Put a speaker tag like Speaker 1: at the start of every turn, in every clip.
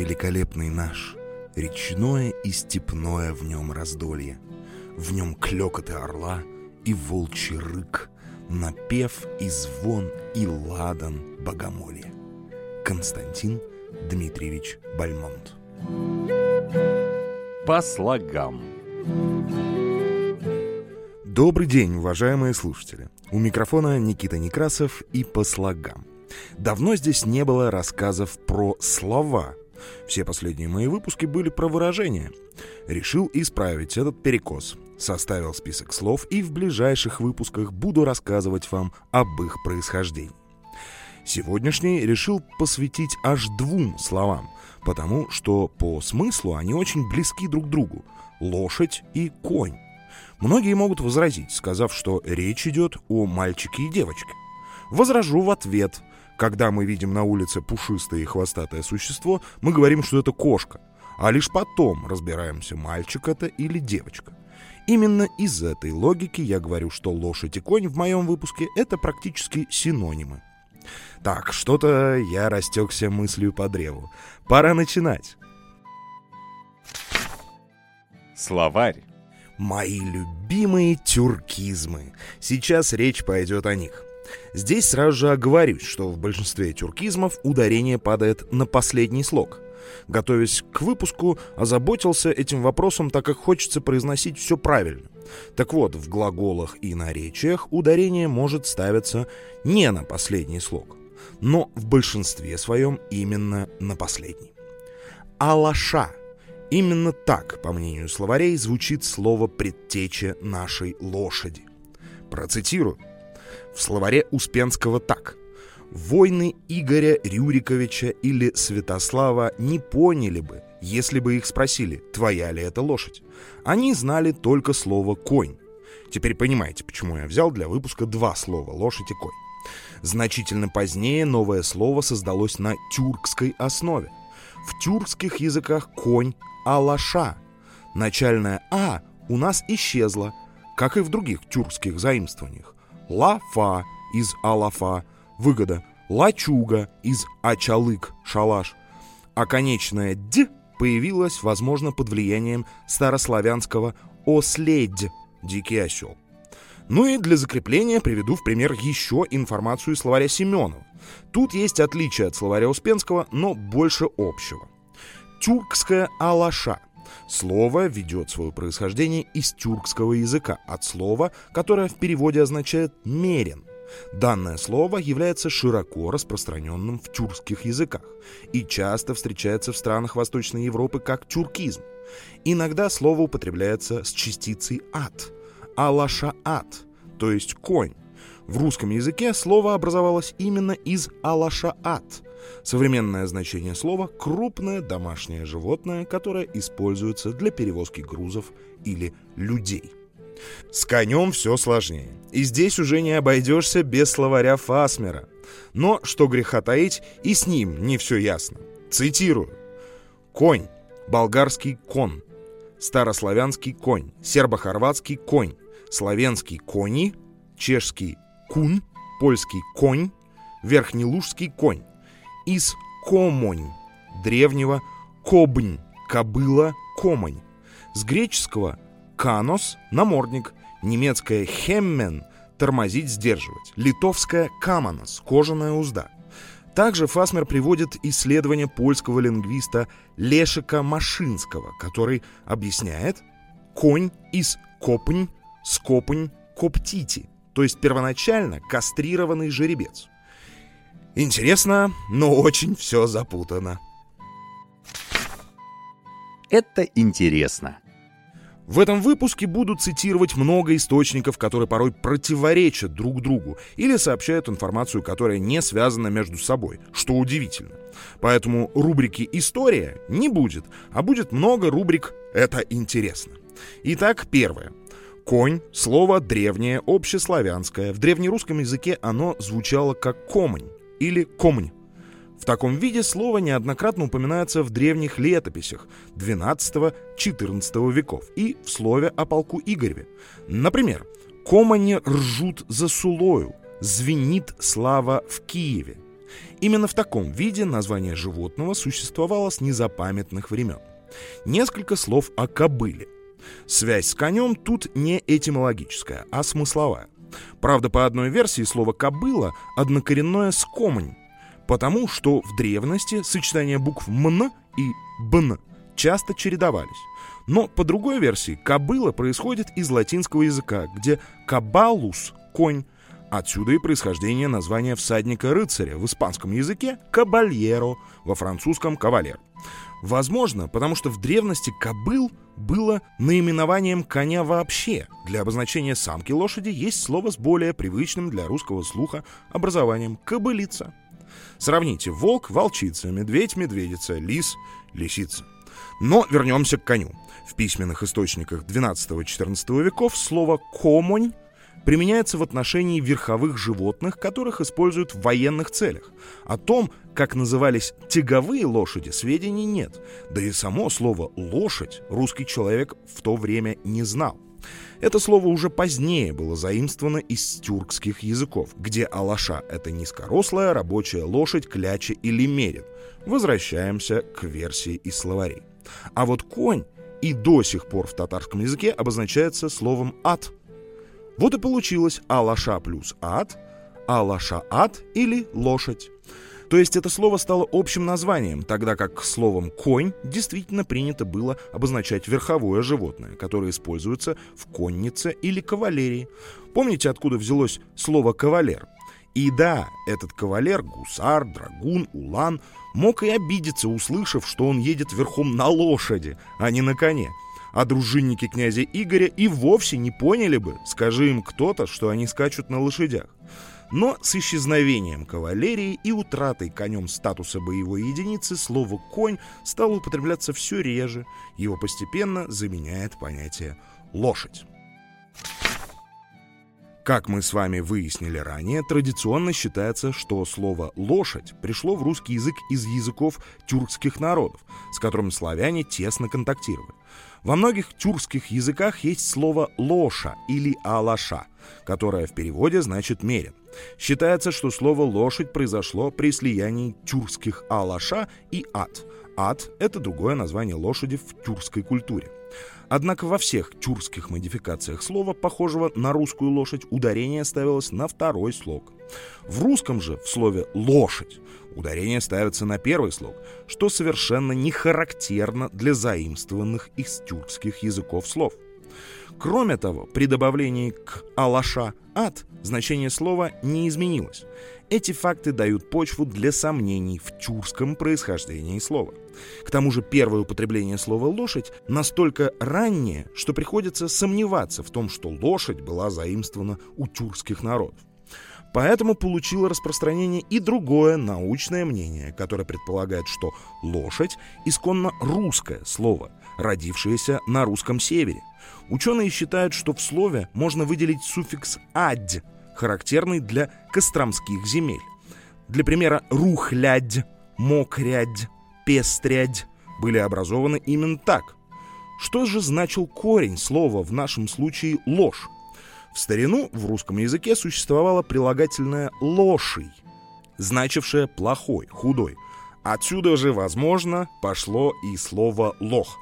Speaker 1: великолепный наш, Речное и степное в нем раздолье. В нем клёкоты орла и волчий рык, Напев и звон и ладан богомолья. Константин Дмитриевич Бальмонт
Speaker 2: По слогам
Speaker 1: Добрый день, уважаемые слушатели. У микрофона Никита Некрасов и по слогам. Давно здесь не было рассказов про слова. Все последние мои выпуски были про выражения. Решил исправить этот перекос. Составил список слов и в ближайших выпусках буду рассказывать вам об их происхождении. Сегодняшний решил посвятить аж двум словам, потому что по смыслу они очень близки друг другу – лошадь и конь. Многие могут возразить, сказав, что речь идет о мальчике и девочке. Возражу в ответ. Когда мы видим на улице пушистое и хвостатое существо, мы говорим, что это кошка, а лишь потом разбираемся, мальчик это или девочка. Именно из этой логики я говорю, что лошадь и конь в моем выпуске — это практически синонимы. Так, что-то я растекся мыслью по древу. Пора начинать.
Speaker 2: Словарь
Speaker 1: Мои любимые тюркизмы. Сейчас речь пойдет о них. Здесь сразу же оговорюсь, что в большинстве тюркизмов ударение падает на последний слог. Готовясь к выпуску, озаботился этим вопросом, так как хочется произносить все правильно. Так вот, в глаголах и наречиях ударение может ставиться не на последний слог, но в большинстве своем именно на последний. Алаша Именно так, по мнению словарей, звучит слово «предтеча нашей лошади». Процитирую. В словаре Успенского так. «Войны Игоря Рюриковича или Святослава не поняли бы, если бы их спросили, твоя ли это лошадь. Они знали только слово «конь». Теперь понимаете, почему я взял для выпуска два слова «лошадь» и «конь». Значительно позднее новое слово создалось на тюркской основе. В тюркских языках конь Алаша. Начальное «а» у нас исчезло, как и в других тюркских заимствованиях. Лафа из Алафа, выгода Лачуга из Ачалык, шалаш. А конечное «д» появилось, возможно, под влиянием старославянского «оследь» — дикий осел. Ну и для закрепления приведу в пример еще информацию из словаря Семенова. Тут есть отличие от словаря Успенского, но больше общего — Тюркская алаша. Слово ведет свое происхождение из тюркского языка, от слова, которое в переводе означает «мерен». Данное слово является широко распространенным в тюркских языках и часто встречается в странах Восточной Европы как тюркизм. Иногда слово употребляется с частицей «ат» – «алашаат», то есть «конь». В русском языке слово образовалось именно из «алашаат», Современное значение слова – крупное домашнее животное, которое используется для перевозки грузов или людей. С конем все сложнее. И здесь уже не обойдешься без словаря Фасмера. Но, что греха таить, и с ним не все ясно. Цитирую. Конь. Болгарский кон. Старославянский конь. Сербо-хорватский конь. Славянский кони. Чешский кун. Польский конь. Верхнелужский конь из комонь, древнего кобнь, кобыла, комонь. С греческого канос – намордник, немецкое хеммен – тормозить, сдерживать, литовское каманос – кожаная узда. Также Фасмер приводит исследование польского лингвиста Лешика Машинского, который объясняет «конь из копнь, скопнь, коптити», то есть первоначально кастрированный жеребец. Интересно, но очень все запутано.
Speaker 2: Это интересно.
Speaker 1: В этом выпуске буду цитировать много источников, которые порой противоречат друг другу или сообщают информацию, которая не связана между собой, что удивительно. Поэтому рубрики «История» не будет, а будет много рубрик «Это интересно». Итак, первое. Конь — слово древнее, общеславянское. В древнерусском языке оно звучало как комань или комнь. В таком виде слово неоднократно упоминается в древних летописях XII-XIV веков и в слове о полку Игореве. Например, «Комани ржут за Сулою», «Звенит слава в Киеве». Именно в таком виде название животного существовало с незапамятных времен. Несколько слов о кобыле. Связь с конем тут не этимологическая, а смысловая. Правда, по одной версии слово «кобыла» однокоренное с «комонь», потому что в древности сочетания букв «мн» и «бн» часто чередовались. Но по другой версии кобыла происходит из латинского языка, где кабалус — конь. Отсюда и происхождение названия всадника-рыцаря в испанском языке кабальеро, во французском кавалер. Возможно, потому что в древности кобыл было наименованием коня вообще. Для обозначения самки лошади есть слово с более привычным для русского слуха образованием «кобылица». Сравните волк – волчица, медведь – медведица, лис – лисица. Но вернемся к коню. В письменных источниках XII-XIV веков слово «комонь» применяется в отношении верховых животных, которых используют в военных целях. О том, как назывались тяговые лошади, сведений нет. Да и само слово «лошадь» русский человек в то время не знал. Это слово уже позднее было заимствовано из тюркских языков, где алаша — это низкорослая рабочая лошадь, кляча или мерин. Возвращаемся к версии из словарей. А вот конь и до сих пор в татарском языке обозначается словом «ад». Вот и получилось «алаша» плюс «ад», «алаша-ад» или «лошадь». То есть это слово стало общим названием, тогда как словом «конь» действительно принято было обозначать верховое животное, которое используется в коннице или кавалерии. Помните, откуда взялось слово «кавалер»? И да, этот кавалер, гусар, драгун, улан, мог и обидеться, услышав, что он едет верхом на лошади, а не на коне. А дружинники князя Игоря и вовсе не поняли бы, скажи им кто-то, что они скачут на лошадях. Но с исчезновением кавалерии и утратой конем статуса боевой единицы слово «конь» стало употребляться все реже, его постепенно заменяет понятие «лошадь». Как мы с вами выяснили ранее, традиционно считается, что слово «лошадь» пришло в русский язык из языков тюркских народов, с которыми славяне тесно контактировали. Во многих тюркских языках есть слово «лоша» или «алаша», которое в переводе значит «мерин». Считается, что слово «лошадь» произошло при слиянии тюркских «алаша» и «ад». «Ад» — это другое название лошади в тюркской культуре. Однако во всех тюркских модификациях слова, похожего на русскую лошадь, ударение ставилось на второй слог. В русском же в слове «лошадь» ударение ставится на первый слог, что совершенно не характерно для заимствованных из тюркских языков слов. Кроме того, при добавлении к «алаша» «ад» значение слова не изменилось. Эти факты дают почву для сомнений в тюркском происхождении слова. К тому же первое употребление слова «лошадь» настолько раннее, что приходится сомневаться в том, что лошадь была заимствована у тюркских народов. Поэтому получило распространение и другое научное мнение, которое предполагает, что лошадь — исконно русское слово, родившееся на русском севере. Ученые считают, что в слове можно выделить суффикс «адь», характерный для костромских земель. Для примера «рухлядь», «мокрядь», «пестрядь» были образованы именно так. Что же значил корень слова в нашем случае «ложь»? В старину в русском языке существовало прилагательное «лоший», значившее «плохой», «худой». Отсюда же, возможно, пошло и слово «лох».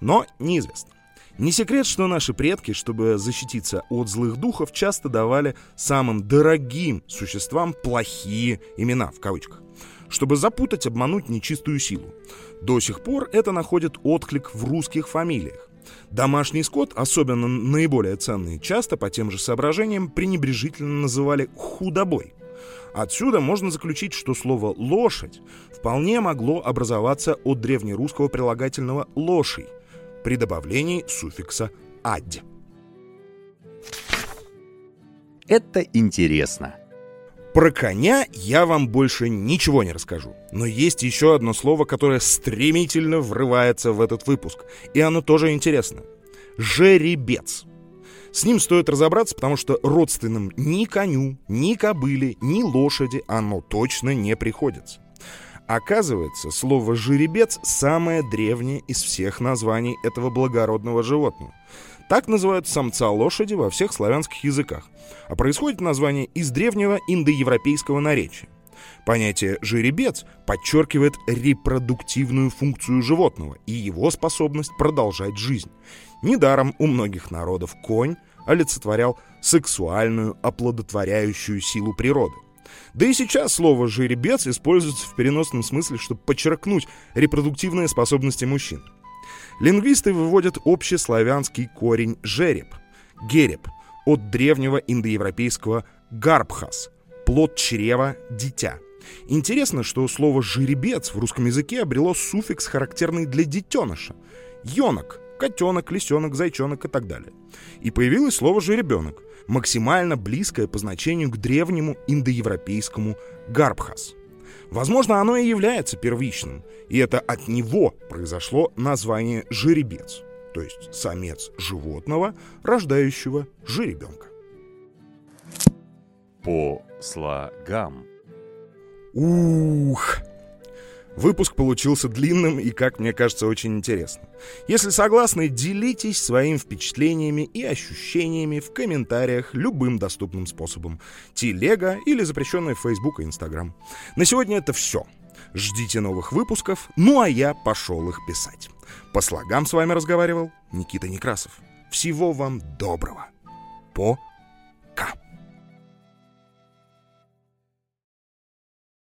Speaker 1: Но неизвестно. Не секрет, что наши предки, чтобы защититься от злых духов, часто давали самым дорогим существам плохие имена, в кавычках, чтобы запутать, обмануть нечистую силу. До сих пор это находит отклик в русских фамилиях. Домашний скот, особенно наиболее ценный, часто по тем же соображениям пренебрежительно называли худобой. Отсюда можно заключить, что слово «лошадь» вполне могло образоваться от древнерусского прилагательного «лоший» при добавлении суффикса «адь».
Speaker 2: Это интересно.
Speaker 1: Про коня я вам больше ничего не расскажу. Но есть еще одно слово, которое стремительно врывается в этот выпуск. И оно тоже интересно. Жеребец. С ним стоит разобраться, потому что родственным ни коню, ни кобыле, ни лошади оно точно не приходится. Оказывается, слово «жеребец» самое древнее из всех названий этого благородного животного. Так называют самца лошади во всех славянских языках. А происходит название из древнего индоевропейского наречия. Понятие «жеребец» подчеркивает репродуктивную функцию животного и его способность продолжать жизнь. Недаром у многих народов конь олицетворял сексуальную оплодотворяющую силу природы. Да и сейчас слово «жеребец» используется в переносном смысле, чтобы подчеркнуть репродуктивные способности мужчин. Лингвисты выводят общеславянский корень «жереб» — «гереб» от древнего индоевропейского «гарбхас» — плод чрева, дитя. Интересно, что слово «жеребец» в русском языке обрело суффикс, характерный для детеныша — «енок», котенок, лисенок, зайчонок и так далее. И появилось слово «жеребенок», максимально близкое по значению к древнему индоевропейскому «гарбхас». Возможно, оно и является первичным, и это от него произошло название «жеребец», то есть самец животного, рождающего жеребенка.
Speaker 2: По слогам.
Speaker 1: Ух! Выпуск получился длинным и, как мне кажется, очень интересным. Если согласны, делитесь своими впечатлениями и ощущениями в комментариях любым доступным способом. Телега или запрещенная в Facebook и Instagram. На сегодня это все. Ждите новых выпусков, ну а я пошел их писать. По слогам с вами разговаривал Никита Некрасов. Всего вам доброго. По